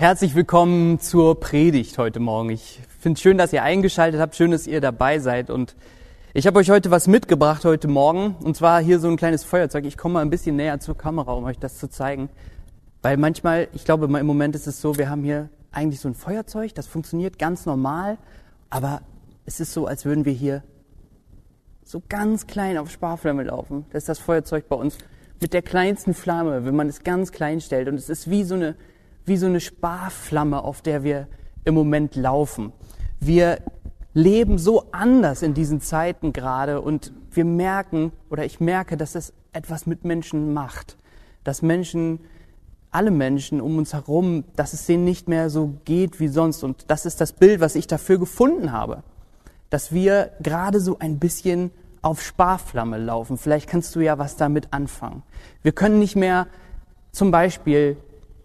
Herzlich willkommen zur Predigt heute Morgen. Ich finde es schön, dass ihr eingeschaltet habt, schön, dass ihr dabei seid. Und ich habe euch heute was mitgebracht heute Morgen. Und zwar hier so ein kleines Feuerzeug. Ich komme mal ein bisschen näher zur Kamera, um euch das zu zeigen. Weil manchmal, ich glaube, im Moment ist es so, wir haben hier eigentlich so ein Feuerzeug, das funktioniert ganz normal. Aber es ist so, als würden wir hier so ganz klein auf Sparflamme laufen. Das ist das Feuerzeug bei uns mit der kleinsten Flamme, wenn man es ganz klein stellt. Und es ist wie so eine wie so eine Sparflamme, auf der wir im Moment laufen. Wir leben so anders in diesen Zeiten gerade und wir merken oder ich merke, dass es etwas mit Menschen macht. Dass Menschen, alle Menschen um uns herum, dass es denen nicht mehr so geht wie sonst. Und das ist das Bild, was ich dafür gefunden habe. Dass wir gerade so ein bisschen auf Sparflamme laufen. Vielleicht kannst du ja was damit anfangen. Wir können nicht mehr zum Beispiel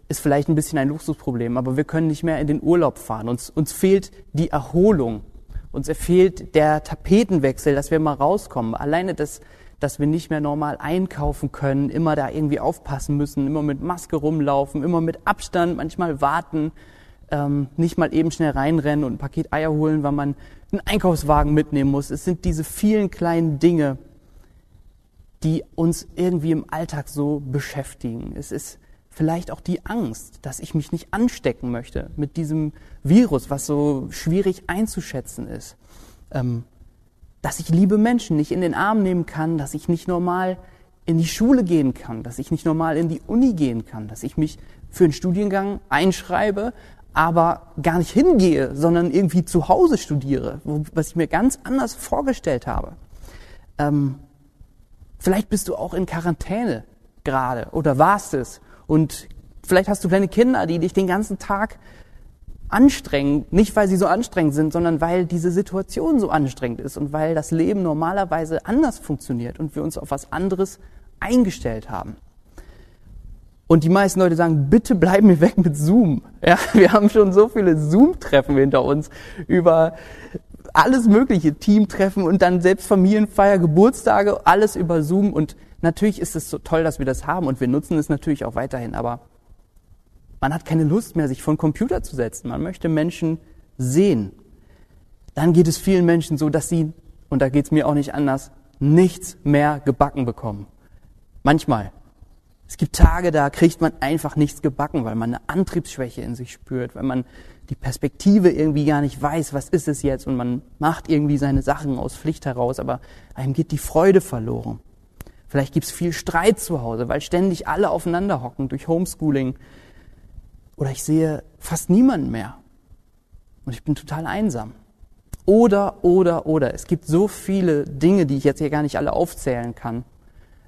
ist vielleicht ein bisschen ein Luxusproblem, aber wir können nicht mehr in den Urlaub fahren. Uns, uns fehlt die Erholung. Uns fehlt der Tapetenwechsel, dass wir mal rauskommen. Alleine das, dass wir nicht mehr normal einkaufen können, immer da irgendwie aufpassen müssen, immer mit Maske rumlaufen, immer mit Abstand, manchmal warten, ähm, nicht mal eben schnell reinrennen und ein Paket Eier holen, weil man einen Einkaufswagen mitnehmen muss. Es sind diese vielen kleinen Dinge, die uns irgendwie im Alltag so beschäftigen. Es ist vielleicht auch die Angst, dass ich mich nicht anstecken möchte mit diesem Virus, was so schwierig einzuschätzen ist. Ähm, dass ich liebe Menschen nicht in den Arm nehmen kann, dass ich nicht normal in die Schule gehen kann, dass ich nicht normal in die Uni gehen kann, dass ich mich für einen Studiengang einschreibe, aber gar nicht hingehe, sondern irgendwie zu Hause studiere, was ich mir ganz anders vorgestellt habe. Ähm, vielleicht bist du auch in Quarantäne gerade oder warst es und vielleicht hast du kleine Kinder, die dich den ganzen Tag anstrengen, nicht weil sie so anstrengend sind, sondern weil diese Situation so anstrengend ist und weil das Leben normalerweise anders funktioniert und wir uns auf was anderes eingestellt haben. Und die meisten Leute sagen, bitte bleiben wir weg mit Zoom. Ja, wir haben schon so viele Zoom-Treffen hinter uns über alles mögliche, Teamtreffen und dann selbst Familienfeier, Geburtstage, alles über Zoom und Natürlich ist es so toll, dass wir das haben und wir nutzen es natürlich auch weiterhin, aber man hat keine Lust mehr, sich vor den Computer zu setzen. Man möchte Menschen sehen. Dann geht es vielen Menschen so, dass sie, und da geht es mir auch nicht anders, nichts mehr gebacken bekommen. Manchmal. Es gibt Tage, da kriegt man einfach nichts gebacken, weil man eine Antriebsschwäche in sich spürt, weil man die Perspektive irgendwie gar nicht weiß, was ist es jetzt, und man macht irgendwie seine Sachen aus Pflicht heraus, aber einem geht die Freude verloren. Vielleicht gibt es viel Streit zu Hause, weil ständig alle aufeinander hocken durch Homeschooling. Oder ich sehe fast niemanden mehr. Und ich bin total einsam. Oder, oder, oder. Es gibt so viele Dinge, die ich jetzt hier gar nicht alle aufzählen kann,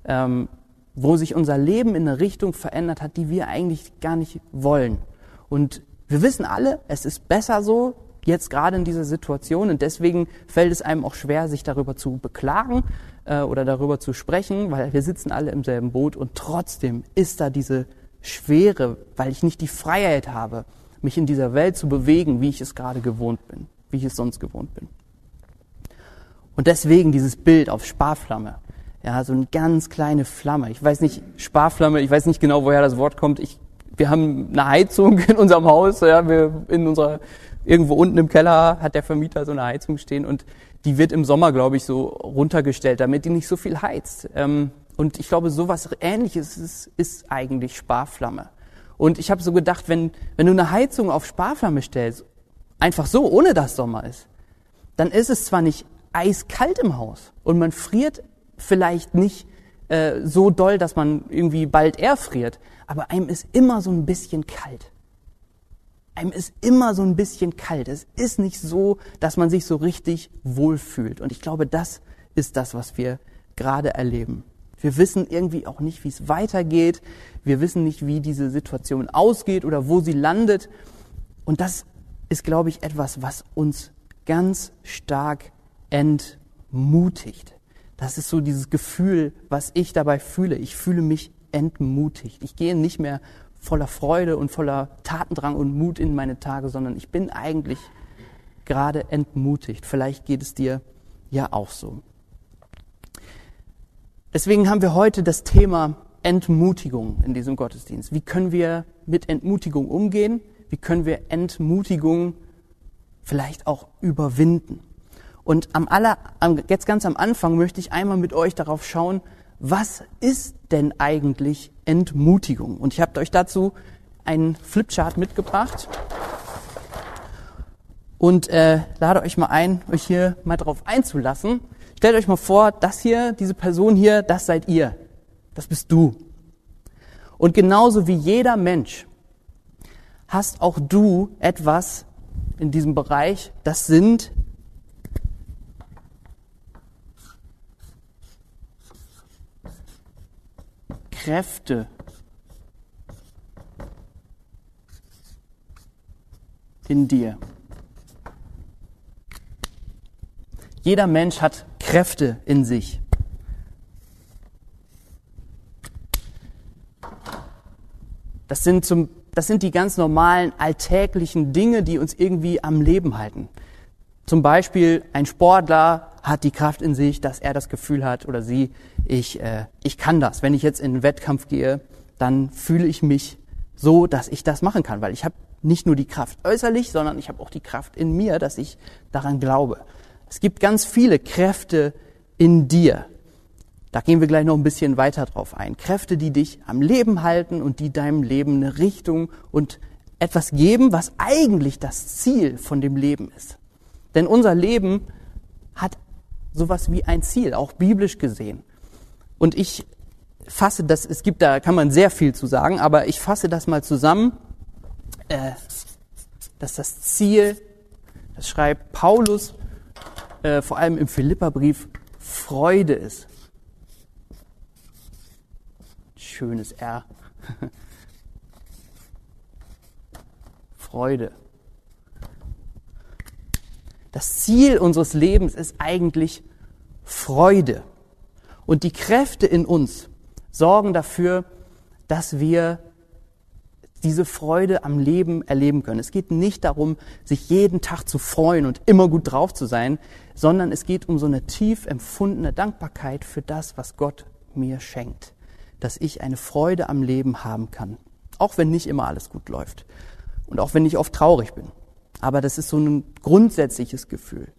ähm, wo sich unser Leben in eine Richtung verändert hat, die wir eigentlich gar nicht wollen. Und wir wissen alle, es ist besser so, jetzt gerade in dieser Situation. Und deswegen fällt es einem auch schwer, sich darüber zu beklagen äh, oder darüber zu sprechen, weil wir sitzen alle im selben Boot. Und trotzdem ist da diese Schwere, weil ich nicht die Freiheit habe, mich in dieser Welt zu bewegen, wie ich es gerade gewohnt bin, wie ich es sonst gewohnt bin. Und deswegen dieses Bild auf Sparflamme. Ja, so eine ganz kleine Flamme. Ich weiß nicht, Sparflamme, ich weiß nicht genau, woher das Wort kommt. Ich, wir haben eine Heizung in unserem Haus, ja, wir in unserer irgendwo unten im Keller hat der Vermieter so eine Heizung stehen und die wird im Sommer, glaube ich, so runtergestellt, damit die nicht so viel heizt. Ähm, und ich glaube, sowas Ähnliches ist, ist eigentlich Sparflamme. Und ich habe so gedacht, wenn, wenn du eine Heizung auf Sparflamme stellst, einfach so, ohne dass Sommer ist, dann ist es zwar nicht eiskalt im Haus und man friert vielleicht nicht äh, so doll, dass man irgendwie bald erfriert, aber einem ist immer so ein bisschen kalt einem ist immer so ein bisschen kalt. Es ist nicht so, dass man sich so richtig wohlfühlt. Und ich glaube, das ist das, was wir gerade erleben. Wir wissen irgendwie auch nicht, wie es weitergeht. Wir wissen nicht, wie diese Situation ausgeht oder wo sie landet. Und das ist, glaube ich, etwas, was uns ganz stark entmutigt. Das ist so dieses Gefühl, was ich dabei fühle. Ich fühle mich entmutigt. Ich gehe nicht mehr voller Freude und voller Tatendrang und Mut in meine Tage, sondern ich bin eigentlich gerade entmutigt. Vielleicht geht es dir ja auch so. Deswegen haben wir heute das Thema Entmutigung in diesem Gottesdienst. Wie können wir mit Entmutigung umgehen? wie können wir Entmutigung vielleicht auch überwinden. Und am aller, jetzt ganz am Anfang möchte ich einmal mit euch darauf schauen, was ist denn eigentlich Entmutigung? Und ich habe euch dazu einen Flipchart mitgebracht und äh, lade euch mal ein, euch hier mal drauf einzulassen. Stellt euch mal vor, das hier, diese Person hier, das seid ihr. Das bist du. Und genauso wie jeder Mensch hast auch du etwas in diesem Bereich, das sind Kräfte. in dir. Jeder Mensch hat Kräfte in sich. Das sind, zum, das sind die ganz normalen alltäglichen Dinge, die uns irgendwie am Leben halten. Zum Beispiel ein Sportler hat die Kraft in sich, dass er das Gefühl hat oder sie, ich, äh, ich kann das. Wenn ich jetzt in einen Wettkampf gehe, dann fühle ich mich so, dass ich das machen kann, weil ich habe nicht nur die Kraft äußerlich, sondern ich habe auch die Kraft in mir, dass ich daran glaube. Es gibt ganz viele Kräfte in dir. Da gehen wir gleich noch ein bisschen weiter drauf ein. Kräfte, die dich am Leben halten und die deinem Leben eine Richtung und etwas geben, was eigentlich das Ziel von dem Leben ist. Denn unser Leben hat sowas wie ein Ziel, auch biblisch gesehen. Und ich fasse das, es gibt da, kann man sehr viel zu sagen, aber ich fasse das mal zusammen, äh, dass das Ziel, das schreibt Paulus äh, vor allem im Philipperbrief, Freude ist. Schönes R. Freude. Das Ziel unseres Lebens ist eigentlich Freude. Und die Kräfte in uns sorgen dafür, dass wir diese Freude am Leben erleben können. Es geht nicht darum, sich jeden Tag zu freuen und immer gut drauf zu sein, sondern es geht um so eine tief empfundene Dankbarkeit für das, was Gott mir schenkt. Dass ich eine Freude am Leben haben kann. Auch wenn nicht immer alles gut läuft. Und auch wenn ich oft traurig bin. Aber das ist so ein grundsätzliches Gefühl.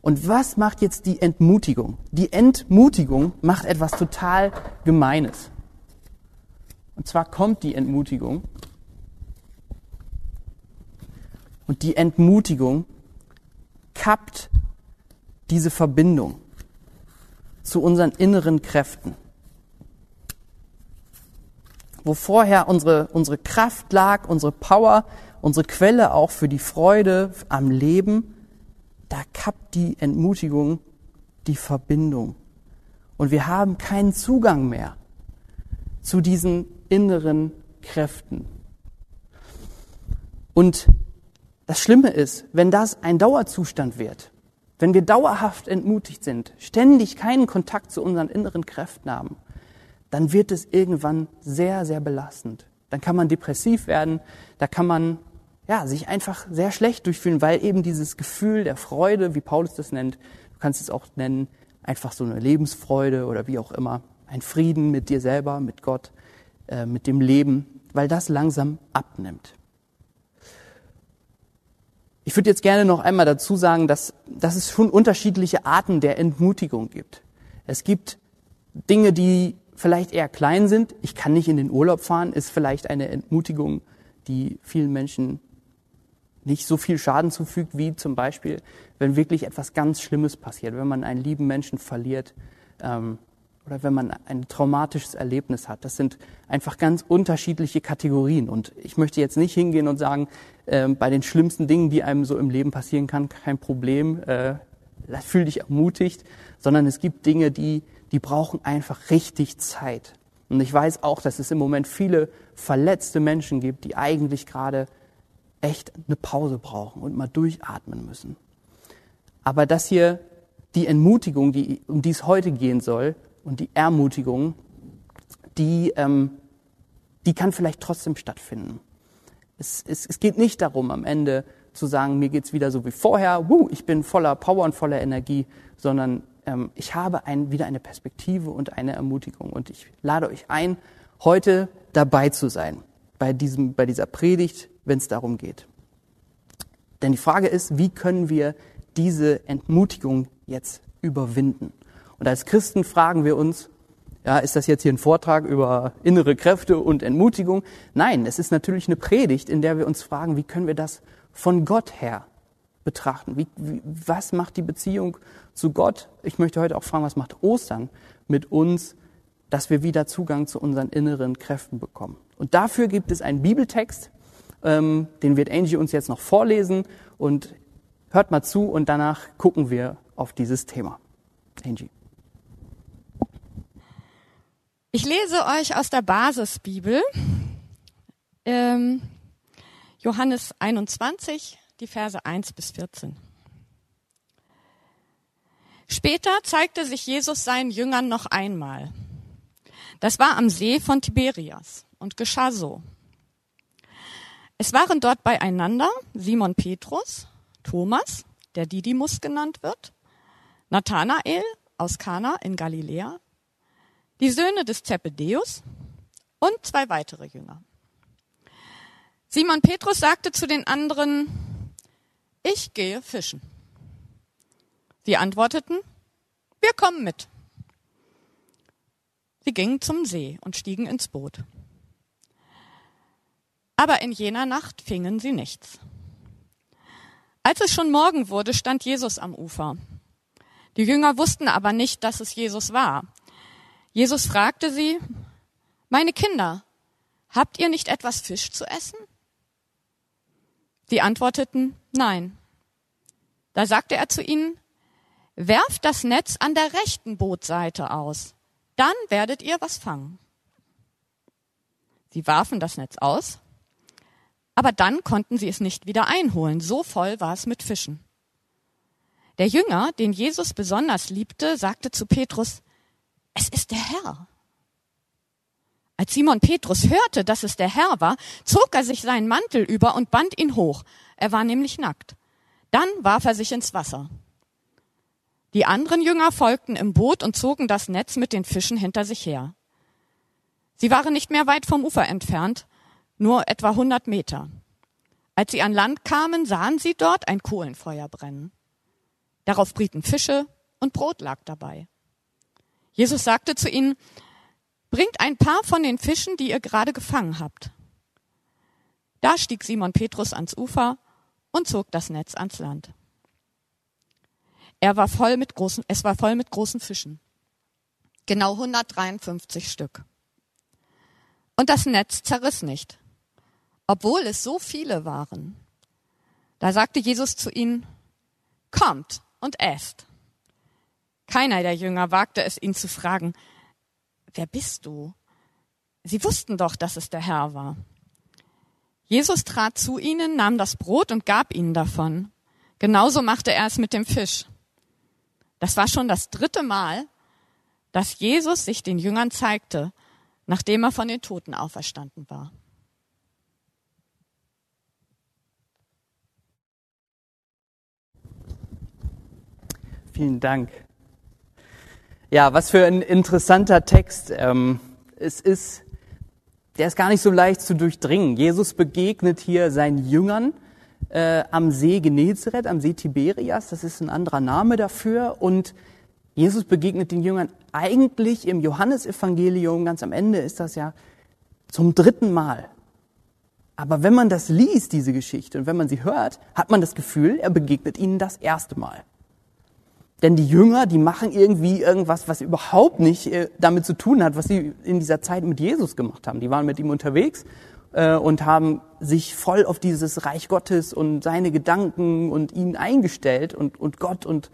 Und was macht jetzt die Entmutigung? Die Entmutigung macht etwas total Gemeines. Und zwar kommt die Entmutigung und die Entmutigung kappt diese Verbindung zu unseren inneren Kräften. Wo vorher unsere, unsere Kraft lag, unsere Power, unsere Quelle auch für die Freude am Leben, da kappt die Entmutigung die Verbindung. Und wir haben keinen Zugang mehr zu diesen inneren Kräften. Und das Schlimme ist, wenn das ein Dauerzustand wird, wenn wir dauerhaft entmutigt sind, ständig keinen Kontakt zu unseren inneren Kräften haben, dann wird es irgendwann sehr, sehr belastend. Dann kann man depressiv werden, da kann man ja, sich einfach sehr schlecht durchfühlen, weil eben dieses Gefühl der Freude, wie Paulus das nennt, du kannst es auch nennen, einfach so eine Lebensfreude oder wie auch immer, ein Frieden mit dir selber, mit Gott, äh, mit dem Leben, weil das langsam abnimmt. Ich würde jetzt gerne noch einmal dazu sagen, dass, dass es schon unterschiedliche Arten der Entmutigung gibt. Es gibt Dinge, die vielleicht eher klein sind. Ich kann nicht in den Urlaub fahren, ist vielleicht eine Entmutigung, die vielen Menschen nicht so viel Schaden zufügt, wie zum Beispiel, wenn wirklich etwas ganz Schlimmes passiert, wenn man einen lieben Menschen verliert ähm, oder wenn man ein traumatisches Erlebnis hat. Das sind einfach ganz unterschiedliche Kategorien. Und ich möchte jetzt nicht hingehen und sagen, äh, bei den schlimmsten Dingen, die einem so im Leben passieren kann, kein Problem, äh, fühl dich ermutigt, sondern es gibt Dinge, die, die brauchen einfach richtig Zeit. Und ich weiß auch, dass es im Moment viele verletzte Menschen gibt, die eigentlich gerade echt eine Pause brauchen und mal durchatmen müssen. Aber das hier, die Entmutigung, die, um die es heute gehen soll, und die Ermutigung, die, ähm, die kann vielleicht trotzdem stattfinden. Es, es, es geht nicht darum, am Ende zu sagen, mir geht's wieder so wie vorher, wuh, ich bin voller Power und voller Energie, sondern ähm, ich habe ein, wieder eine Perspektive und eine Ermutigung. Und ich lade euch ein, heute dabei zu sein bei, diesem, bei dieser Predigt wenn es darum geht. Denn die Frage ist, wie können wir diese Entmutigung jetzt überwinden? Und als Christen fragen wir uns, ja, ist das jetzt hier ein Vortrag über innere Kräfte und Entmutigung? Nein, es ist natürlich eine Predigt, in der wir uns fragen, wie können wir das von Gott her betrachten? Wie, wie, was macht die Beziehung zu Gott? Ich möchte heute auch fragen, was macht Ostern mit uns, dass wir wieder Zugang zu unseren inneren Kräften bekommen? Und dafür gibt es einen Bibeltext, ähm, den wird Angie uns jetzt noch vorlesen und hört mal zu und danach gucken wir auf dieses Thema. Angie. Ich lese euch aus der Basisbibel ähm, Johannes 21, die Verse 1 bis 14. Später zeigte sich Jesus seinen Jüngern noch einmal. Das war am See von Tiberias und geschah so. Es waren dort beieinander Simon Petrus, Thomas, der Didymus genannt wird, Nathanael aus Kana in Galiläa, die Söhne des Zebedeus und zwei weitere Jünger. Simon Petrus sagte zu den anderen, ich gehe fischen. Sie antworteten, wir kommen mit. Sie gingen zum See und stiegen ins Boot. Aber in jener Nacht fingen sie nichts. Als es schon Morgen wurde, stand Jesus am Ufer. Die Jünger wussten aber nicht, dass es Jesus war. Jesus fragte sie, meine Kinder, habt ihr nicht etwas Fisch zu essen? Sie antworteten, nein. Da sagte er zu ihnen, werft das Netz an der rechten Bootseite aus, dann werdet ihr was fangen. Sie warfen das Netz aus, aber dann konnten sie es nicht wieder einholen, so voll war es mit Fischen. Der Jünger, den Jesus besonders liebte, sagte zu Petrus, es ist der Herr. Als Simon Petrus hörte, dass es der Herr war, zog er sich seinen Mantel über und band ihn hoch. Er war nämlich nackt. Dann warf er sich ins Wasser. Die anderen Jünger folgten im Boot und zogen das Netz mit den Fischen hinter sich her. Sie waren nicht mehr weit vom Ufer entfernt, nur etwa 100 Meter. Als sie an Land kamen, sahen sie dort ein Kohlenfeuer brennen. Darauf brieten Fische und Brot lag dabei. Jesus sagte zu ihnen, bringt ein paar von den Fischen, die ihr gerade gefangen habt. Da stieg Simon Petrus ans Ufer und zog das Netz ans Land. Er war voll mit großen, es war voll mit großen Fischen. Genau 153 Stück. Und das Netz zerriss nicht, obwohl es so viele waren. Da sagte Jesus zu ihnen, kommt und esst. Keiner der Jünger wagte es, ihn zu fragen, wer bist du? Sie wussten doch, dass es der Herr war. Jesus trat zu ihnen, nahm das Brot und gab ihnen davon. Genauso machte er es mit dem Fisch. Das war schon das dritte Mal, dass Jesus sich den Jüngern zeigte, nachdem er von den Toten auferstanden war. Vielen Dank. Ja, was für ein interessanter Text. Ähm, es ist, der ist gar nicht so leicht zu durchdringen. Jesus begegnet hier seinen Jüngern äh, am See Genezareth, am See Tiberias. Das ist ein anderer Name dafür. Und Jesus begegnet den Jüngern eigentlich im Johannesevangelium, ganz am Ende ist das ja zum dritten Mal. Aber wenn man das liest, diese Geschichte, und wenn man sie hört, hat man das Gefühl, er begegnet ihnen das erste Mal. Denn die Jünger, die machen irgendwie irgendwas, was überhaupt nicht äh, damit zu tun hat, was sie in dieser Zeit mit Jesus gemacht haben. Die waren mit ihm unterwegs äh, und haben sich voll auf dieses Reich Gottes und seine Gedanken und ihn eingestellt und, und Gott. Und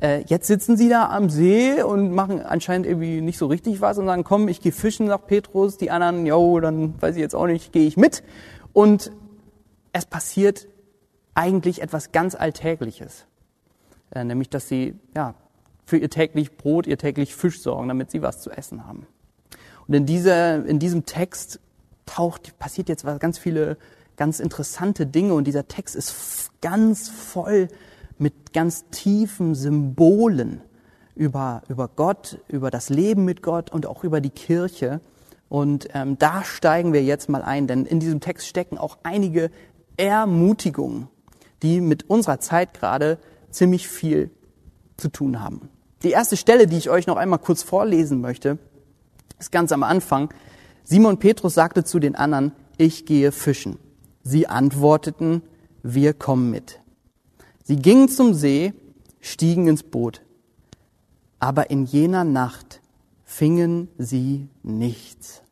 äh, jetzt sitzen sie da am See und machen anscheinend irgendwie nicht so richtig was und sagen, komm, ich gehe fischen, sagt Petrus. Die anderen, jo, dann weiß ich jetzt auch nicht, gehe ich mit. Und es passiert eigentlich etwas ganz Alltägliches nämlich dass sie ja, für ihr täglich Brot, ihr täglich Fisch sorgen, damit sie was zu essen haben. Und in, dieser, in diesem Text taucht, passiert jetzt ganz viele ganz interessante Dinge und dieser Text ist ganz voll mit ganz tiefen Symbolen über, über Gott, über das Leben mit Gott und auch über die Kirche. Und ähm, da steigen wir jetzt mal ein, denn in diesem Text stecken auch einige Ermutigungen, die mit unserer Zeit gerade ziemlich viel zu tun haben. Die erste Stelle, die ich euch noch einmal kurz vorlesen möchte, ist ganz am Anfang. Simon Petrus sagte zu den anderen, ich gehe fischen. Sie antworteten, wir kommen mit. Sie gingen zum See, stiegen ins Boot. Aber in jener Nacht fingen sie nichts.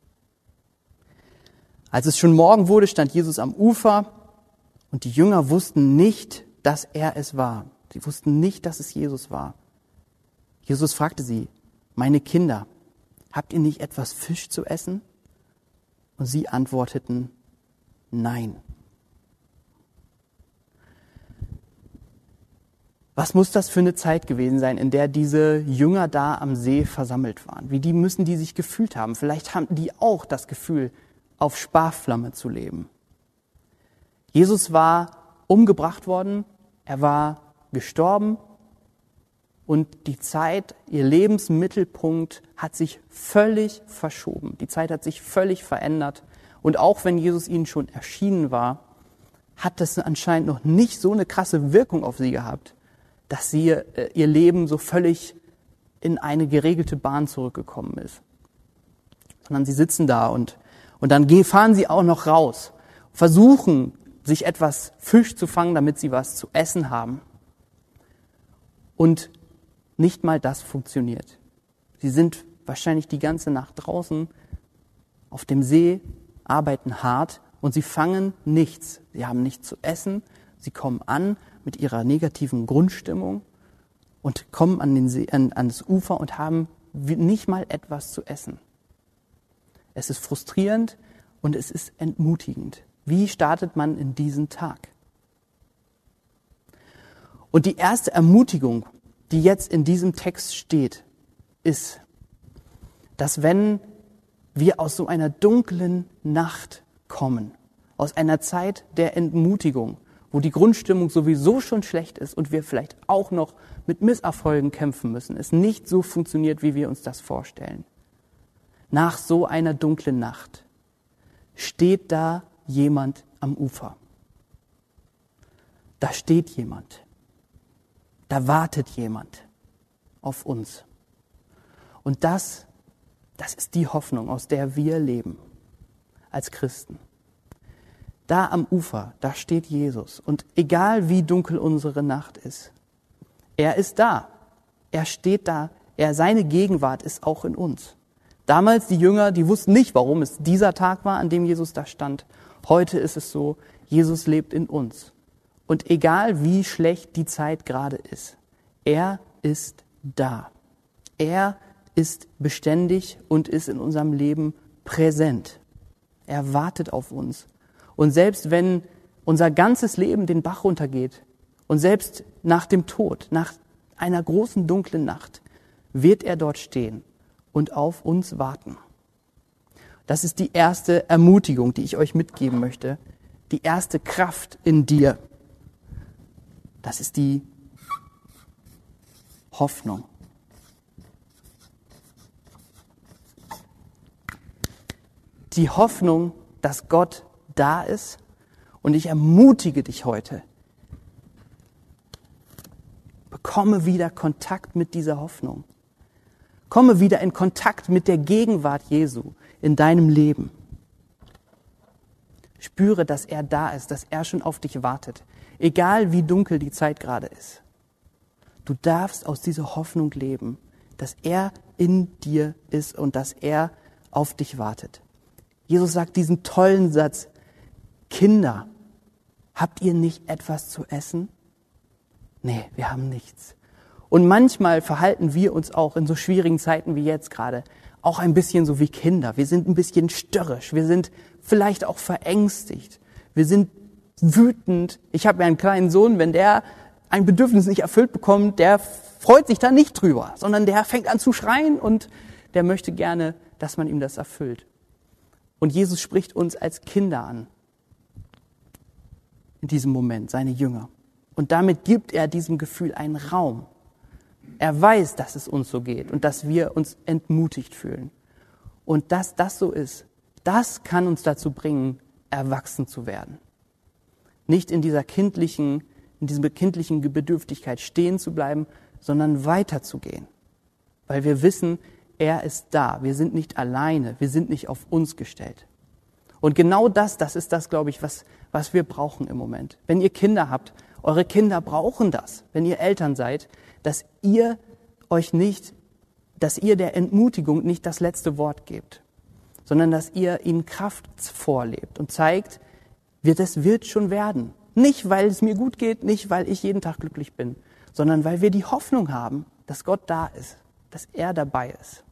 Als es schon Morgen wurde, stand Jesus am Ufer und die Jünger wussten nicht, dass er es war. Sie wussten nicht, dass es Jesus war. Jesus fragte sie, meine Kinder, habt ihr nicht etwas Fisch zu essen? Und sie antworteten, nein. Was muss das für eine Zeit gewesen sein, in der diese Jünger da am See versammelt waren? Wie die müssen die sich gefühlt haben? Vielleicht haben die auch das Gefühl, auf Sparflamme zu leben. Jesus war umgebracht worden, er war gestorben und die Zeit, ihr Lebensmittelpunkt hat sich völlig verschoben. Die Zeit hat sich völlig verändert. Und auch wenn Jesus ihnen schon erschienen war, hat das anscheinend noch nicht so eine krasse Wirkung auf sie gehabt, dass sie äh, ihr Leben so völlig in eine geregelte Bahn zurückgekommen ist. Sondern sie sitzen da und, und dann fahren sie auch noch raus, versuchen sich etwas Fisch zu fangen, damit sie was zu essen haben. Und nicht mal das funktioniert. Sie sind wahrscheinlich die ganze Nacht draußen auf dem See, arbeiten hart und sie fangen nichts. Sie haben nichts zu essen. Sie kommen an mit ihrer negativen Grundstimmung und kommen an den See, an, ans Ufer und haben nicht mal etwas zu essen. Es ist frustrierend und es ist entmutigend. Wie startet man in diesen Tag? Und die erste Ermutigung, die jetzt in diesem Text steht, ist, dass wenn wir aus so einer dunklen Nacht kommen, aus einer Zeit der Entmutigung, wo die Grundstimmung sowieso schon schlecht ist und wir vielleicht auch noch mit Misserfolgen kämpfen müssen, es nicht so funktioniert, wie wir uns das vorstellen. Nach so einer dunklen Nacht steht da jemand am Ufer. Da steht jemand. Da wartet jemand auf uns. Und das, das ist die Hoffnung, aus der wir leben als Christen. Da am Ufer, da steht Jesus. Und egal wie dunkel unsere Nacht ist, er ist da. Er steht da. Er, seine Gegenwart ist auch in uns. Damals die Jünger, die wussten nicht, warum es dieser Tag war, an dem Jesus da stand. Heute ist es so, Jesus lebt in uns. Und egal wie schlecht die Zeit gerade ist, er ist da. Er ist beständig und ist in unserem Leben präsent. Er wartet auf uns. Und selbst wenn unser ganzes Leben den Bach runtergeht und selbst nach dem Tod, nach einer großen dunklen Nacht, wird er dort stehen und auf uns warten. Das ist die erste Ermutigung, die ich euch mitgeben möchte. Die erste Kraft in dir. Das ist die Hoffnung. Die Hoffnung, dass Gott da ist. Und ich ermutige dich heute, bekomme wieder Kontakt mit dieser Hoffnung. Komme wieder in Kontakt mit der Gegenwart Jesu in deinem Leben. Spüre, dass er da ist, dass er schon auf dich wartet, egal wie dunkel die Zeit gerade ist. Du darfst aus dieser Hoffnung leben, dass er in dir ist und dass er auf dich wartet. Jesus sagt diesen tollen Satz, Kinder, habt ihr nicht etwas zu essen? Nee, wir haben nichts. Und manchmal verhalten wir uns auch in so schwierigen Zeiten wie jetzt gerade auch ein bisschen so wie Kinder. Wir sind ein bisschen störrisch. Wir sind vielleicht auch verängstigt. Wir sind wütend. Ich habe ja einen kleinen Sohn, wenn der ein Bedürfnis nicht erfüllt bekommt, der freut sich da nicht drüber, sondern der fängt an zu schreien und der möchte gerne, dass man ihm das erfüllt. Und Jesus spricht uns als Kinder an. In diesem Moment, seine Jünger. Und damit gibt er diesem Gefühl einen Raum. Er weiß, dass es uns so geht und dass wir uns entmutigt fühlen. Und dass das so ist, das kann uns dazu bringen, erwachsen zu werden. Nicht in dieser kindlichen, in dieser kindlichen Bedürftigkeit stehen zu bleiben, sondern weiterzugehen. Weil wir wissen, er ist da. Wir sind nicht alleine. Wir sind nicht auf uns gestellt. Und genau das, das ist das, glaube ich, was, was wir brauchen im Moment. Wenn ihr Kinder habt, eure Kinder brauchen das, wenn ihr Eltern seid, dass ihr euch nicht, dass ihr der Entmutigung nicht das letzte Wort gebt, sondern dass ihr ihnen Kraft vorlebt und zeigt, wird es wird schon werden. Nicht, weil es mir gut geht, nicht, weil ich jeden Tag glücklich bin, sondern weil wir die Hoffnung haben, dass Gott da ist, dass er dabei ist.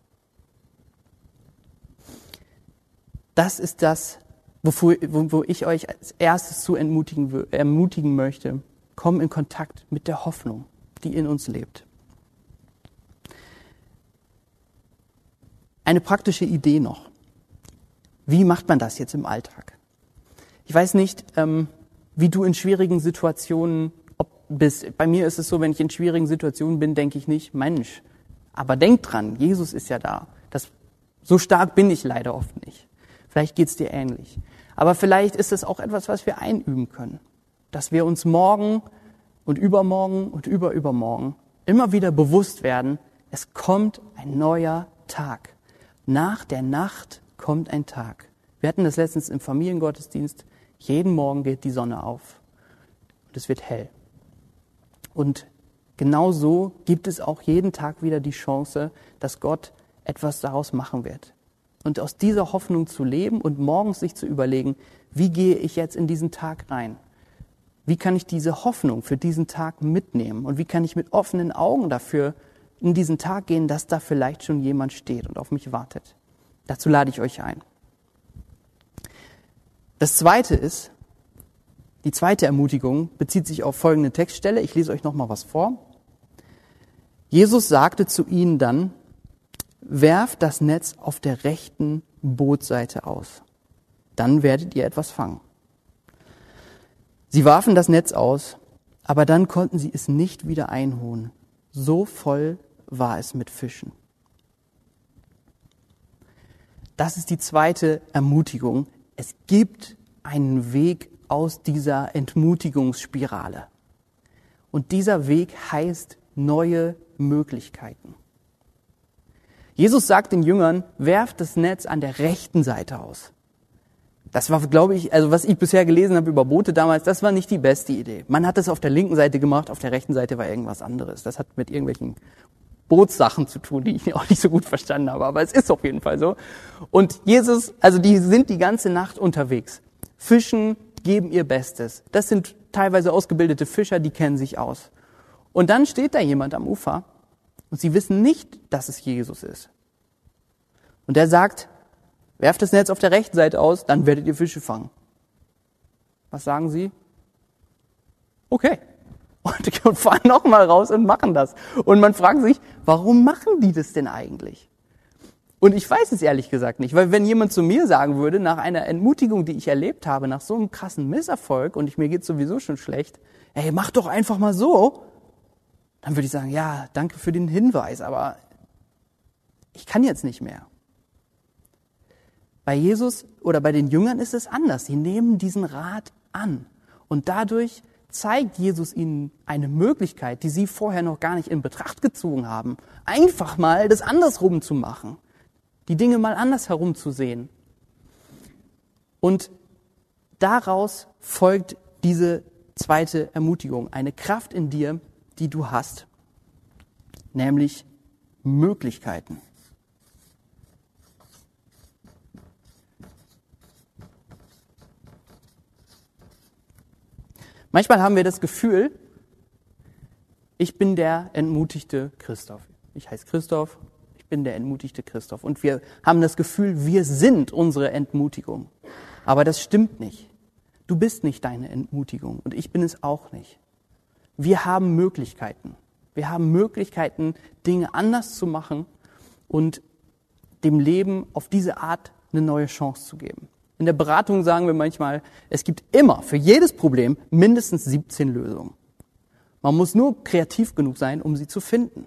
Das ist das, wofür, wo, ich euch als erstes zu entmutigen, ermutigen möchte. Komm in Kontakt mit der Hoffnung, die in uns lebt. Eine praktische Idee noch. Wie macht man das jetzt im Alltag? Ich weiß nicht, ähm, wie du in schwierigen Situationen bist. Bei mir ist es so, wenn ich in schwierigen Situationen bin, denke ich nicht, Mensch, aber denk dran, Jesus ist ja da. Das, so stark bin ich leider oft nicht. Vielleicht geht's dir ähnlich. Aber vielleicht ist es auch etwas, was wir einüben können. Dass wir uns morgen und übermorgen und überübermorgen immer wieder bewusst werden, es kommt ein neuer Tag. Nach der Nacht kommt ein Tag. Wir hatten das letztens im Familiengottesdienst. Jeden Morgen geht die Sonne auf und es wird hell. Und genau so gibt es auch jeden Tag wieder die Chance, dass Gott etwas daraus machen wird und aus dieser Hoffnung zu leben und morgens sich zu überlegen, wie gehe ich jetzt in diesen Tag rein? Wie kann ich diese Hoffnung für diesen Tag mitnehmen? Und wie kann ich mit offenen Augen dafür in diesen Tag gehen, dass da vielleicht schon jemand steht und auf mich wartet? Dazu lade ich euch ein. Das zweite ist, die zweite Ermutigung bezieht sich auf folgende Textstelle. Ich lese euch noch mal was vor. Jesus sagte zu ihnen dann, werft das Netz auf der rechten Bootseite aus. Dann werdet ihr etwas fangen. Sie warfen das Netz aus, aber dann konnten sie es nicht wieder einholen. So voll war es mit Fischen. Das ist die zweite Ermutigung. Es gibt einen Weg aus dieser Entmutigungsspirale. Und dieser Weg heißt neue Möglichkeiten. Jesus sagt den Jüngern, werft das Netz an der rechten Seite aus. Das war, glaube ich, also was ich bisher gelesen habe über Boote damals, das war nicht die beste Idee. Man hat es auf der linken Seite gemacht, auf der rechten Seite war irgendwas anderes. Das hat mit irgendwelchen Bootssachen zu tun, die ich auch nicht so gut verstanden habe, aber es ist auf jeden Fall so. Und Jesus, also die sind die ganze Nacht unterwegs. Fischen, geben ihr Bestes. Das sind teilweise ausgebildete Fischer, die kennen sich aus. Und dann steht da jemand am Ufer und sie wissen nicht, dass es Jesus ist. Und er sagt, werft das Netz auf der rechten Seite aus, dann werdet ihr Fische fangen. Was sagen sie? Okay. Und fahren nochmal raus und machen das. Und man fragt sich, warum machen die das denn eigentlich? Und ich weiß es ehrlich gesagt nicht, weil wenn jemand zu mir sagen würde, nach einer Entmutigung, die ich erlebt habe, nach so einem krassen Misserfolg und ich, mir geht sowieso schon schlecht, ey, mach doch einfach mal so, dann würde ich sagen, ja, danke für den Hinweis, aber ich kann jetzt nicht mehr. Bei Jesus oder bei den Jüngern ist es anders. Sie nehmen diesen Rat an. Und dadurch zeigt Jesus ihnen eine Möglichkeit, die sie vorher noch gar nicht in Betracht gezogen haben, einfach mal das andersrum zu machen, die Dinge mal anders herum zu sehen. Und daraus folgt diese zweite Ermutigung, eine Kraft in dir, die du hast, nämlich Möglichkeiten. Manchmal haben wir das Gefühl, ich bin der entmutigte Christoph. Ich heiße Christoph, ich bin der entmutigte Christoph. Und wir haben das Gefühl, wir sind unsere Entmutigung. Aber das stimmt nicht. Du bist nicht deine Entmutigung und ich bin es auch nicht. Wir haben Möglichkeiten. Wir haben Möglichkeiten, Dinge anders zu machen und dem Leben auf diese Art eine neue Chance zu geben. In der Beratung sagen wir manchmal, es gibt immer für jedes Problem mindestens 17 Lösungen. Man muss nur kreativ genug sein, um sie zu finden.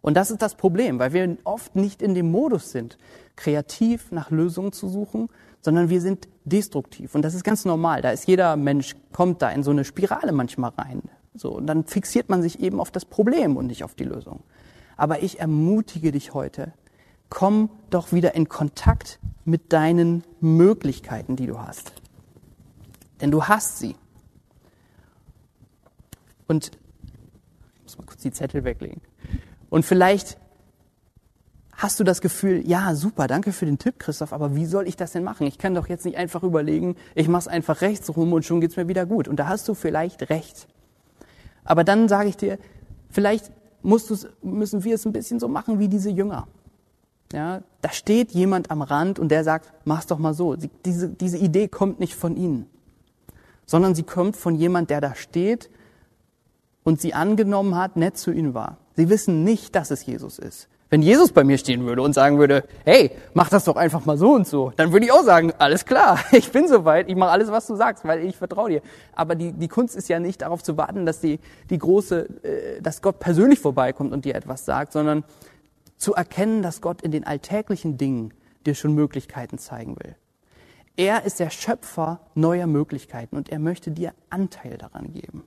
Und das ist das Problem, weil wir oft nicht in dem Modus sind, kreativ nach Lösungen zu suchen, sondern wir sind destruktiv. Und das ist ganz normal. Da ist jeder Mensch, kommt da in so eine Spirale manchmal rein. So, und dann fixiert man sich eben auf das Problem und nicht auf die Lösung. Aber ich ermutige dich heute, komm doch wieder in Kontakt mit deinen Möglichkeiten, die du hast. Denn du hast sie. Und ich muss mal kurz die Zettel weglegen. Und vielleicht hast du das Gefühl, ja, super, danke für den Tipp, Christoph, aber wie soll ich das denn machen? Ich kann doch jetzt nicht einfach überlegen, ich mache es einfach rechts rum und schon geht's mir wieder gut. Und da hast du vielleicht recht. Aber dann sage ich dir, vielleicht musst müssen wir es ein bisschen so machen wie diese Jünger. Ja, da steht jemand am Rand und der sagt, mach's doch mal so. Diese, diese Idee kommt nicht von ihnen, sondern sie kommt von jemand, der da steht und sie angenommen hat, nett zu ihnen war. Sie wissen nicht, dass es Jesus ist. Wenn Jesus bei mir stehen würde und sagen würde, hey, mach das doch einfach mal so und so, dann würde ich auch sagen, alles klar, ich bin soweit, ich mache alles, was du sagst, weil ich vertraue dir. Aber die, die Kunst ist ja nicht darauf zu warten, dass die, die große, äh, dass Gott persönlich vorbeikommt und dir etwas sagt, sondern zu erkennen, dass Gott in den alltäglichen Dingen dir schon Möglichkeiten zeigen will. Er ist der Schöpfer neuer Möglichkeiten und er möchte dir Anteil daran geben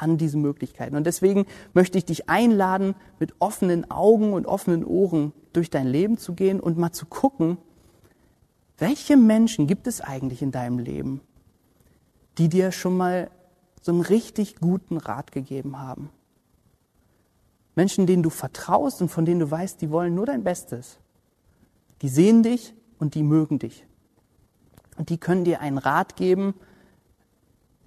an diesen Möglichkeiten. Und deswegen möchte ich dich einladen, mit offenen Augen und offenen Ohren durch dein Leben zu gehen und mal zu gucken, welche Menschen gibt es eigentlich in deinem Leben, die dir schon mal so einen richtig guten Rat gegeben haben? Menschen, denen du vertraust und von denen du weißt, die wollen nur dein Bestes. Die sehen dich und die mögen dich. Und die können dir einen Rat geben,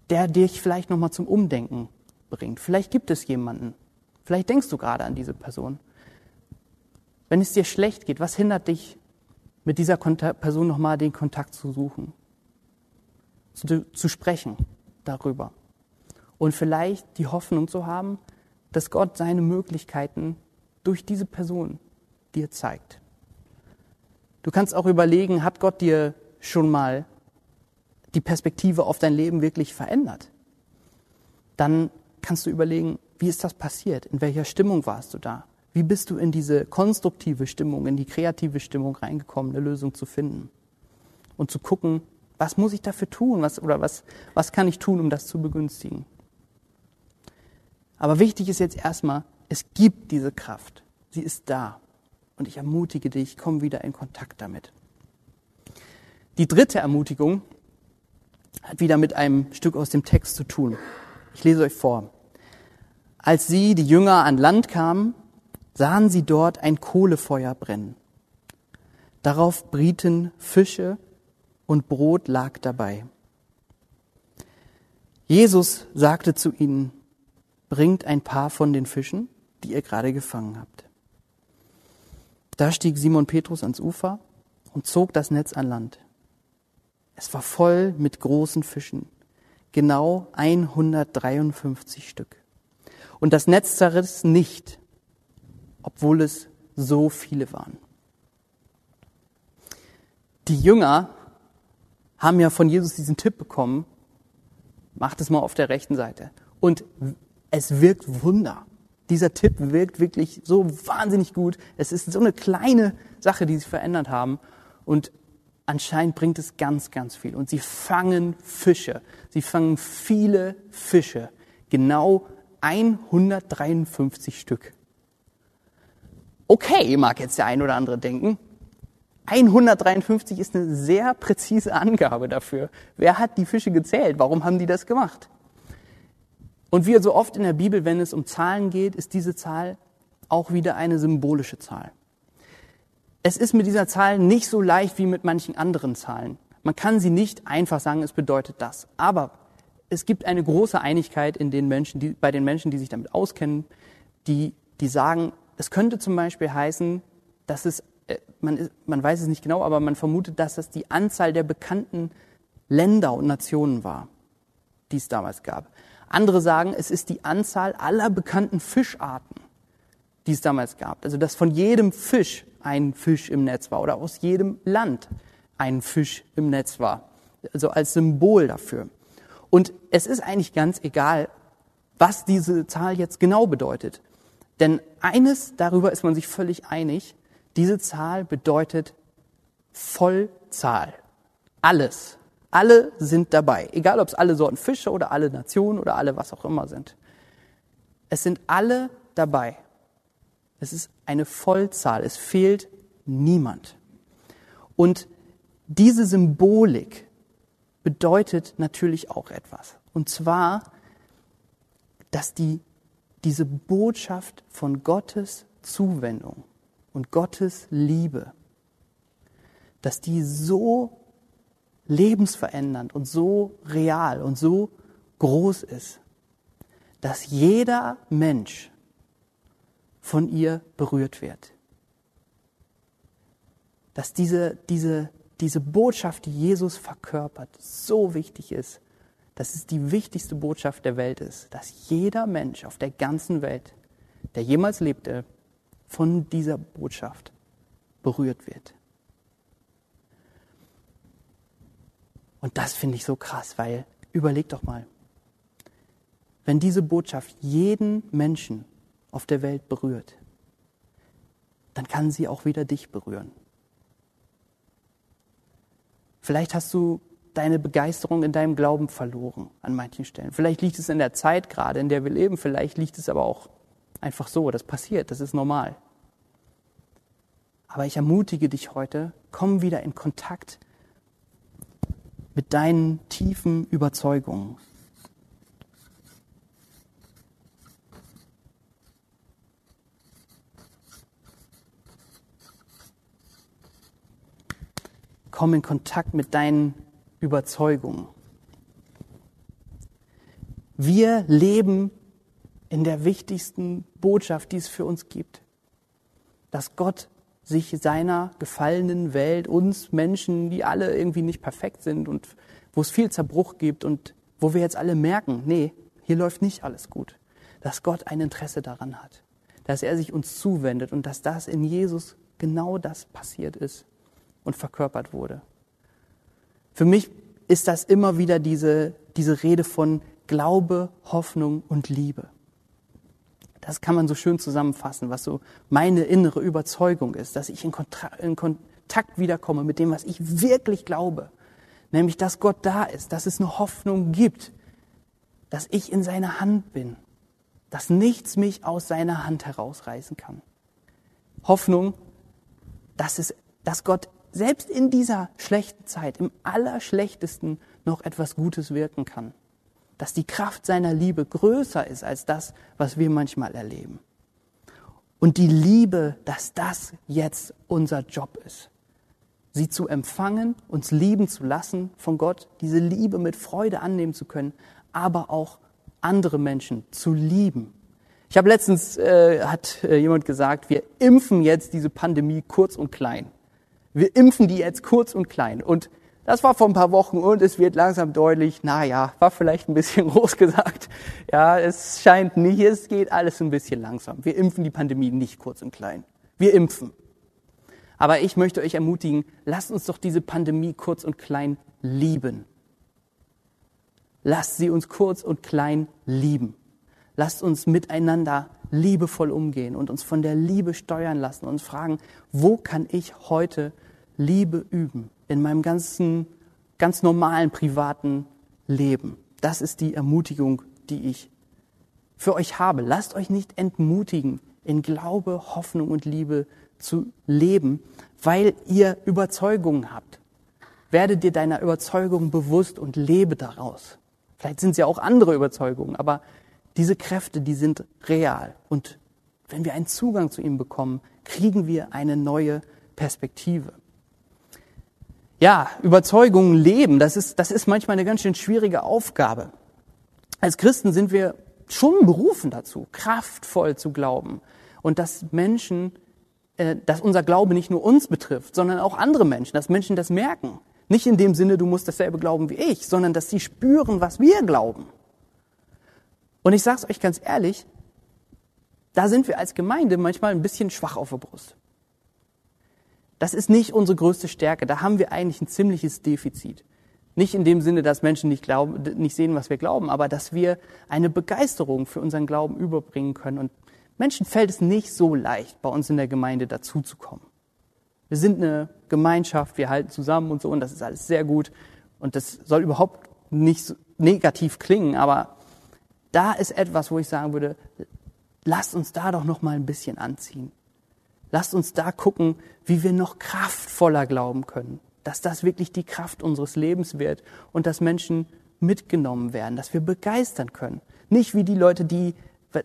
der dich vielleicht nochmal zum Umdenken bringt. Vielleicht gibt es jemanden. Vielleicht denkst du gerade an diese Person. Wenn es dir schlecht geht, was hindert dich, mit dieser Person nochmal den Kontakt zu suchen? Zu, zu sprechen darüber. Und vielleicht die Hoffnung zu haben, dass Gott seine Möglichkeiten durch diese Person dir zeigt. Du kannst auch überlegen, hat Gott dir schon mal die Perspektive auf dein Leben wirklich verändert? Dann kannst du überlegen, wie ist das passiert? In welcher Stimmung warst du da? Wie bist du in diese konstruktive Stimmung, in die kreative Stimmung reingekommen, eine Lösung zu finden? Und zu gucken, was muss ich dafür tun? Was, oder was, was kann ich tun, um das zu begünstigen? Aber wichtig ist jetzt erstmal, es gibt diese Kraft. Sie ist da. Und ich ermutige dich, komm wieder in Kontakt damit. Die dritte Ermutigung hat wieder mit einem Stück aus dem Text zu tun. Ich lese euch vor. Als sie, die Jünger, an Land kamen, sahen sie dort ein Kohlefeuer brennen. Darauf brieten Fische und Brot lag dabei. Jesus sagte zu ihnen, bringt ein paar von den Fischen, die ihr gerade gefangen habt. Da stieg Simon Petrus ans Ufer und zog das Netz an Land. Es war voll mit großen Fischen, genau 153 Stück. Und das Netz zerriss nicht, obwohl es so viele waren. Die Jünger haben ja von Jesus diesen Tipp bekommen, macht es mal auf der rechten Seite. Und es wirkt Wunder. Dieser Tipp wirkt wirklich so wahnsinnig gut. Es ist so eine kleine Sache, die sie verändert haben. Und anscheinend bringt es ganz, ganz viel. Und sie fangen Fische. Sie fangen viele Fische. Genau 153 Stück. Okay, mag jetzt der ein oder andere denken. 153 ist eine sehr präzise Angabe dafür. Wer hat die Fische gezählt? Warum haben die das gemacht? Und wie so oft in der Bibel, wenn es um Zahlen geht, ist diese Zahl auch wieder eine symbolische Zahl. Es ist mit dieser Zahl nicht so leicht wie mit manchen anderen Zahlen. Man kann sie nicht einfach sagen, es bedeutet das. Aber es gibt eine große Einigkeit in den Menschen, die, bei den Menschen, die sich damit auskennen, die, die sagen, es könnte zum Beispiel heißen, dass es, äh, man, man weiß es nicht genau, aber man vermutet, dass es die Anzahl der bekannten Länder und Nationen war, die es damals gab. Andere sagen, es ist die Anzahl aller bekannten Fischarten, die es damals gab. Also, dass von jedem Fisch ein Fisch im Netz war oder aus jedem Land ein Fisch im Netz war. Also als Symbol dafür. Und es ist eigentlich ganz egal, was diese Zahl jetzt genau bedeutet. Denn eines, darüber ist man sich völlig einig, diese Zahl bedeutet Vollzahl. Alles. Alle sind dabei. Egal, ob es alle Sorten Fische oder alle Nationen oder alle was auch immer sind. Es sind alle dabei. Es ist eine Vollzahl. Es fehlt niemand. Und diese Symbolik bedeutet natürlich auch etwas. Und zwar, dass die, diese Botschaft von Gottes Zuwendung und Gottes Liebe, dass die so lebensverändernd und so real und so groß ist, dass jeder Mensch von ihr berührt wird. Dass diese, diese, diese Botschaft, die Jesus verkörpert, so wichtig ist, dass es die wichtigste Botschaft der Welt ist, dass jeder Mensch auf der ganzen Welt, der jemals lebte, von dieser Botschaft berührt wird. Und das finde ich so krass, weil überleg doch mal, wenn diese Botschaft jeden Menschen auf der Welt berührt, dann kann sie auch wieder dich berühren. Vielleicht hast du deine Begeisterung in deinem Glauben verloren an manchen Stellen. Vielleicht liegt es in der Zeit gerade, in der wir leben. Vielleicht liegt es aber auch einfach so. Das passiert, das ist normal. Aber ich ermutige dich heute, komm wieder in Kontakt mit deinen tiefen Überzeugungen. Komm in Kontakt mit deinen Überzeugungen. Wir leben in der wichtigsten Botschaft, die es für uns gibt, dass Gott sich seiner gefallenen Welt, uns Menschen, die alle irgendwie nicht perfekt sind und wo es viel Zerbruch gibt und wo wir jetzt alle merken, nee, hier läuft nicht alles gut, dass Gott ein Interesse daran hat, dass er sich uns zuwendet und dass das in Jesus genau das passiert ist und verkörpert wurde. Für mich ist das immer wieder diese, diese Rede von Glaube, Hoffnung und Liebe. Das kann man so schön zusammenfassen, was so meine innere Überzeugung ist, dass ich in, Kontra in Kontakt wiederkomme mit dem, was ich wirklich glaube. Nämlich, dass Gott da ist, dass es eine Hoffnung gibt, dass ich in seiner Hand bin, dass nichts mich aus seiner Hand herausreißen kann. Hoffnung, dass, es, dass Gott selbst in dieser schlechten Zeit, im Allerschlechtesten, noch etwas Gutes wirken kann dass die Kraft seiner Liebe größer ist als das, was wir manchmal erleben. Und die Liebe, dass das jetzt unser Job ist. Sie zu empfangen, uns lieben zu lassen von Gott, diese Liebe mit Freude annehmen zu können, aber auch andere Menschen zu lieben. Ich habe letztens, äh, hat äh, jemand gesagt, wir impfen jetzt diese Pandemie kurz und klein. Wir impfen die jetzt kurz und klein. Und das war vor ein paar Wochen und es wird langsam deutlich, na ja, war vielleicht ein bisschen groß gesagt. Ja, es scheint nicht, es geht alles ein bisschen langsam. Wir impfen die Pandemie nicht kurz und klein. Wir impfen. Aber ich möchte euch ermutigen, lasst uns doch diese Pandemie kurz und klein lieben. Lasst sie uns kurz und klein lieben. Lasst uns miteinander liebevoll umgehen und uns von der Liebe steuern lassen und fragen, wo kann ich heute Liebe üben? In meinem ganzen, ganz normalen privaten Leben. Das ist die Ermutigung, die ich für euch habe. Lasst euch nicht entmutigen, in Glaube, Hoffnung und Liebe zu leben, weil ihr Überzeugungen habt. Werde dir deiner Überzeugung bewusst und lebe daraus. Vielleicht sind es ja auch andere Überzeugungen, aber diese Kräfte, die sind real. Und wenn wir einen Zugang zu ihnen bekommen, kriegen wir eine neue Perspektive ja, Überzeugungen leben, das ist, das ist manchmal eine ganz schön schwierige Aufgabe. Als Christen sind wir schon berufen dazu, kraftvoll zu glauben und dass Menschen, äh, dass unser Glaube nicht nur uns betrifft, sondern auch andere Menschen, dass Menschen das merken. Nicht in dem Sinne, du musst dasselbe glauben wie ich, sondern dass sie spüren, was wir glauben. Und ich sage es euch ganz ehrlich, da sind wir als Gemeinde manchmal ein bisschen schwach auf der Brust. Das ist nicht unsere größte Stärke. Da haben wir eigentlich ein ziemliches Defizit. Nicht in dem Sinne, dass Menschen nicht, glauben, nicht sehen, was wir glauben, aber dass wir eine Begeisterung für unseren Glauben überbringen können. Und Menschen fällt es nicht so leicht, bei uns in der Gemeinde dazuzukommen. Wir sind eine Gemeinschaft, wir halten zusammen und so und das ist alles sehr gut und das soll überhaupt nicht negativ klingen, aber da ist etwas, wo ich sagen würde, lasst uns da doch noch mal ein bisschen anziehen. Lasst uns da gucken, wie wir noch kraftvoller glauben können, dass das wirklich die Kraft unseres Lebens wird und dass Menschen mitgenommen werden, dass wir begeistern können. Nicht wie die Leute, die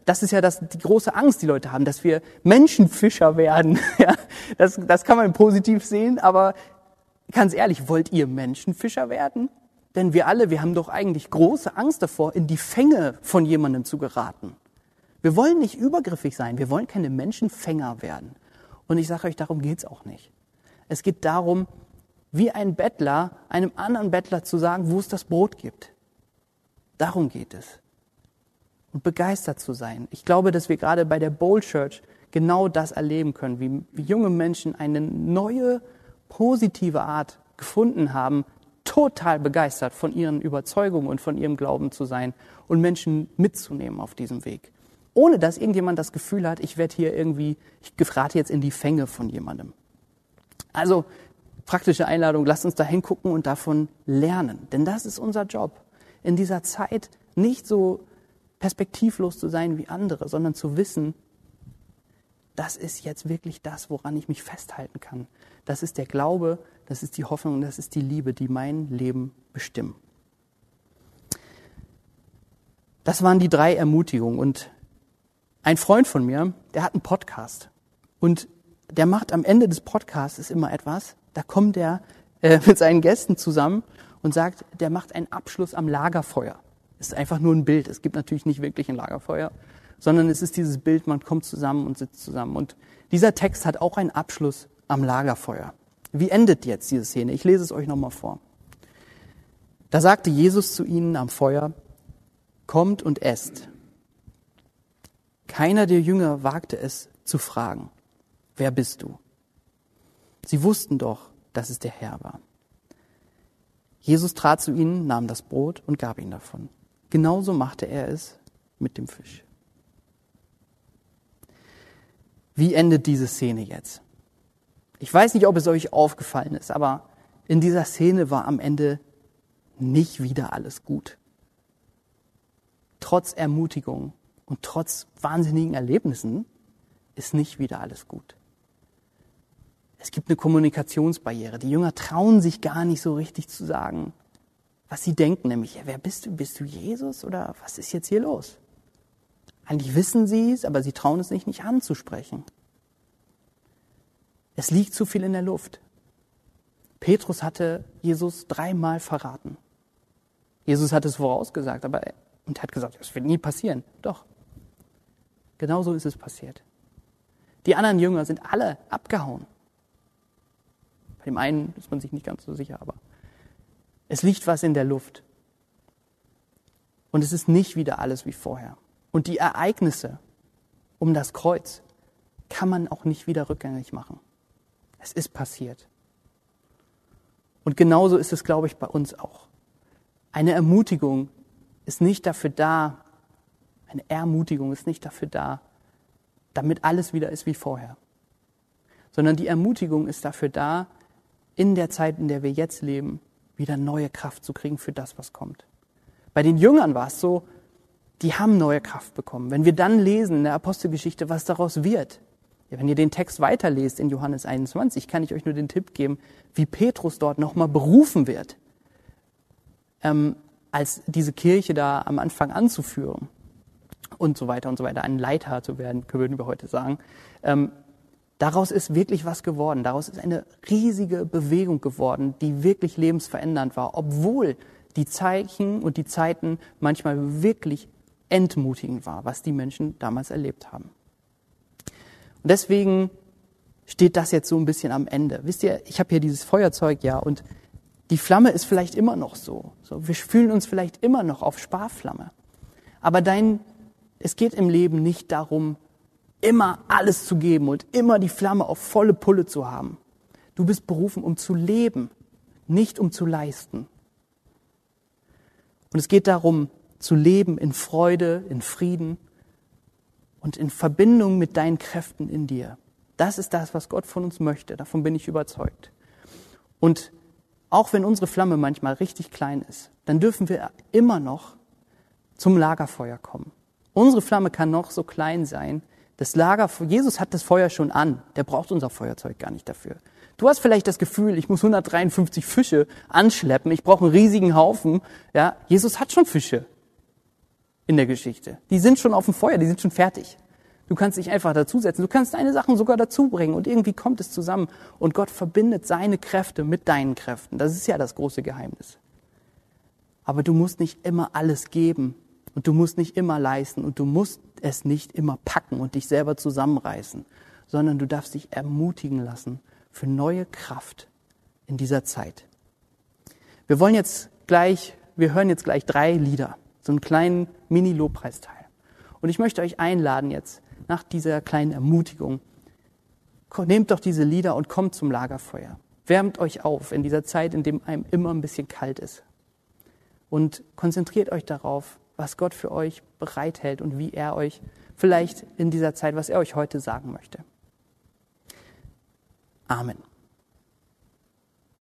das ist ja das, die große Angst, die Leute haben, dass wir Menschenfischer werden. Ja, das, das kann man positiv sehen, aber ganz ehrlich, wollt ihr Menschenfischer werden? Denn wir alle, wir haben doch eigentlich große Angst davor, in die Fänge von jemandem zu geraten. Wir wollen nicht übergriffig sein, wir wollen keine Menschenfänger werden. Und ich sage euch, darum geht's auch nicht. Es geht darum, wie ein Bettler einem anderen Bettler zu sagen, wo es das Brot gibt. Darum geht es und begeistert zu sein. Ich glaube, dass wir gerade bei der Bowl Church genau das erleben können, wie, wie junge Menschen eine neue, positive Art gefunden haben, total begeistert von ihren Überzeugungen und von ihrem Glauben zu sein und Menschen mitzunehmen auf diesem Weg. Ohne dass irgendjemand das Gefühl hat, ich werde hier irgendwie, ich gerate jetzt in die Fänge von jemandem. Also praktische Einladung, lasst uns da hingucken und davon lernen. Denn das ist unser Job. In dieser Zeit nicht so perspektivlos zu sein wie andere, sondern zu wissen, das ist jetzt wirklich das, woran ich mich festhalten kann. Das ist der Glaube, das ist die Hoffnung, das ist die Liebe, die mein Leben bestimmen. Das waren die drei Ermutigungen. Und ein Freund von mir, der hat einen Podcast. Und der macht am Ende des Podcasts immer etwas. Da kommt er äh, mit seinen Gästen zusammen und sagt, der macht einen Abschluss am Lagerfeuer ist einfach nur ein Bild. Es gibt natürlich nicht wirklich ein Lagerfeuer, sondern es ist dieses Bild, man kommt zusammen und sitzt zusammen. Und dieser Text hat auch einen Abschluss am Lagerfeuer. Wie endet jetzt diese Szene? Ich lese es euch nochmal vor. Da sagte Jesus zu ihnen am Feuer, kommt und esst. Keiner der Jünger wagte es zu fragen, wer bist du? Sie wussten doch, dass es der Herr war. Jesus trat zu ihnen, nahm das Brot und gab ihnen davon. Genauso machte er es mit dem Fisch. Wie endet diese Szene jetzt? Ich weiß nicht, ob es euch aufgefallen ist, aber in dieser Szene war am Ende nicht wieder alles gut. Trotz Ermutigung und trotz wahnsinnigen Erlebnissen ist nicht wieder alles gut. Es gibt eine Kommunikationsbarriere. Die Jünger trauen sich gar nicht so richtig zu sagen, was sie denken, nämlich, ja, wer bist du? Bist du Jesus oder was ist jetzt hier los? Eigentlich wissen sie es, aber sie trauen es nicht, nicht anzusprechen. Es liegt zu viel in der Luft. Petrus hatte Jesus dreimal verraten. Jesus hat es vorausgesagt, aber und hat gesagt, das wird nie passieren. Doch. Genauso ist es passiert. Die anderen Jünger sind alle abgehauen. Bei dem einen ist man sich nicht ganz so sicher, aber es liegt was in der Luft. Und es ist nicht wieder alles wie vorher. Und die Ereignisse um das Kreuz kann man auch nicht wieder rückgängig machen. Es ist passiert. Und genauso ist es, glaube ich, bei uns auch. Eine Ermutigung ist nicht dafür da, eine Ermutigung ist nicht dafür da, damit alles wieder ist wie vorher. Sondern die Ermutigung ist dafür da, in der Zeit, in der wir jetzt leben, wieder neue Kraft zu kriegen für das, was kommt. Bei den Jüngern war es so, die haben neue Kraft bekommen. Wenn wir dann lesen in der Apostelgeschichte, was daraus wird, ja, wenn ihr den Text weiterlest in Johannes 21, kann ich euch nur den Tipp geben, wie Petrus dort nochmal berufen wird, ähm, als diese Kirche da am Anfang anzuführen und so weiter und so weiter, ein Leiter zu werden, würden wir heute sagen. Ähm, Daraus ist wirklich was geworden. Daraus ist eine riesige Bewegung geworden, die wirklich lebensverändernd war, obwohl die Zeichen und die Zeiten manchmal wirklich entmutigend war, was die Menschen damals erlebt haben. Und deswegen steht das jetzt so ein bisschen am Ende. Wisst ihr, ich habe hier dieses Feuerzeug, ja, und die Flamme ist vielleicht immer noch so. so. Wir fühlen uns vielleicht immer noch auf Sparflamme. Aber dein, es geht im Leben nicht darum, immer alles zu geben und immer die Flamme auf volle Pulle zu haben. Du bist berufen, um zu leben, nicht um zu leisten. Und es geht darum, zu leben in Freude, in Frieden und in Verbindung mit deinen Kräften in dir. Das ist das, was Gott von uns möchte. Davon bin ich überzeugt. Und auch wenn unsere Flamme manchmal richtig klein ist, dann dürfen wir immer noch zum Lagerfeuer kommen. Unsere Flamme kann noch so klein sein. Das Lagerfeuer, Jesus hat das Feuer schon an. Der braucht unser Feuerzeug gar nicht dafür. Du hast vielleicht das Gefühl, ich muss 153 Fische anschleppen, ich brauche einen riesigen Haufen. Ja, Jesus hat schon Fische in der Geschichte. Die sind schon auf dem Feuer, die sind schon fertig. Du kannst dich einfach dazusetzen. Du kannst deine Sachen sogar dazubringen und irgendwie kommt es zusammen und Gott verbindet seine Kräfte mit deinen Kräften. Das ist ja das große Geheimnis. Aber du musst nicht immer alles geben und du musst nicht immer leisten und du musst es nicht immer packen und dich selber zusammenreißen, sondern du darfst dich ermutigen lassen für neue Kraft in dieser Zeit. Wir wollen jetzt gleich, wir hören jetzt gleich drei Lieder, so einen kleinen Mini-Lobpreisteil. Und ich möchte euch einladen jetzt, nach dieser kleinen Ermutigung, nehmt doch diese Lieder und kommt zum Lagerfeuer. Wärmt euch auf in dieser Zeit, in dem einem immer ein bisschen kalt ist. Und konzentriert euch darauf, was Gott für euch bereithält und wie er euch vielleicht in dieser Zeit, was er euch heute sagen möchte. Amen.